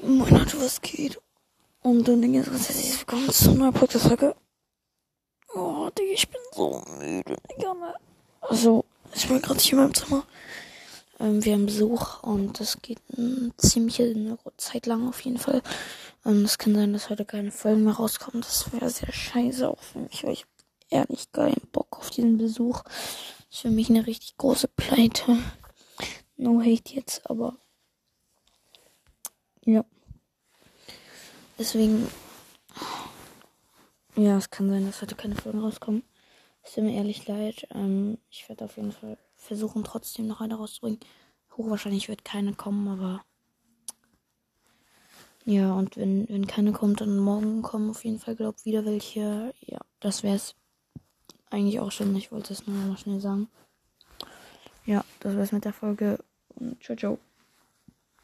Moin Leute, was geht? Und dann Ding ist, was herzlich willkommen zu einer Podcast-Folge. Oh, Digga, ich bin so müde, Digga. ne? Also, ich bin gerade hier in meinem Zimmer. Ähm, wir haben Besuch und das geht eine ziemliche eine Zeit lang auf jeden Fall. Ähm, es kann sein, dass heute keine Folgen mehr rauskommen. Das wäre sehr scheiße auch für mich, weil ich ehrlich keinen Bock auf diesen Besuch. Das ist für mich eine richtig große Pleite. No hate jetzt, aber ja. Deswegen. Ja, es kann sein, dass heute keine Folgen rauskommen. Es tut mir ehrlich leid. Ähm, ich werde auf jeden Fall versuchen, trotzdem noch eine rauszubringen. Hochwahrscheinlich wird keine kommen, aber. Ja, und wenn, wenn keine kommt, dann morgen kommen auf jeden Fall, glaub wieder welche. Ja, das wäre es eigentlich auch schon. Ich wollte es nur noch schnell sagen. Ja, das wär's mit der Folge. Und ciao, ciao.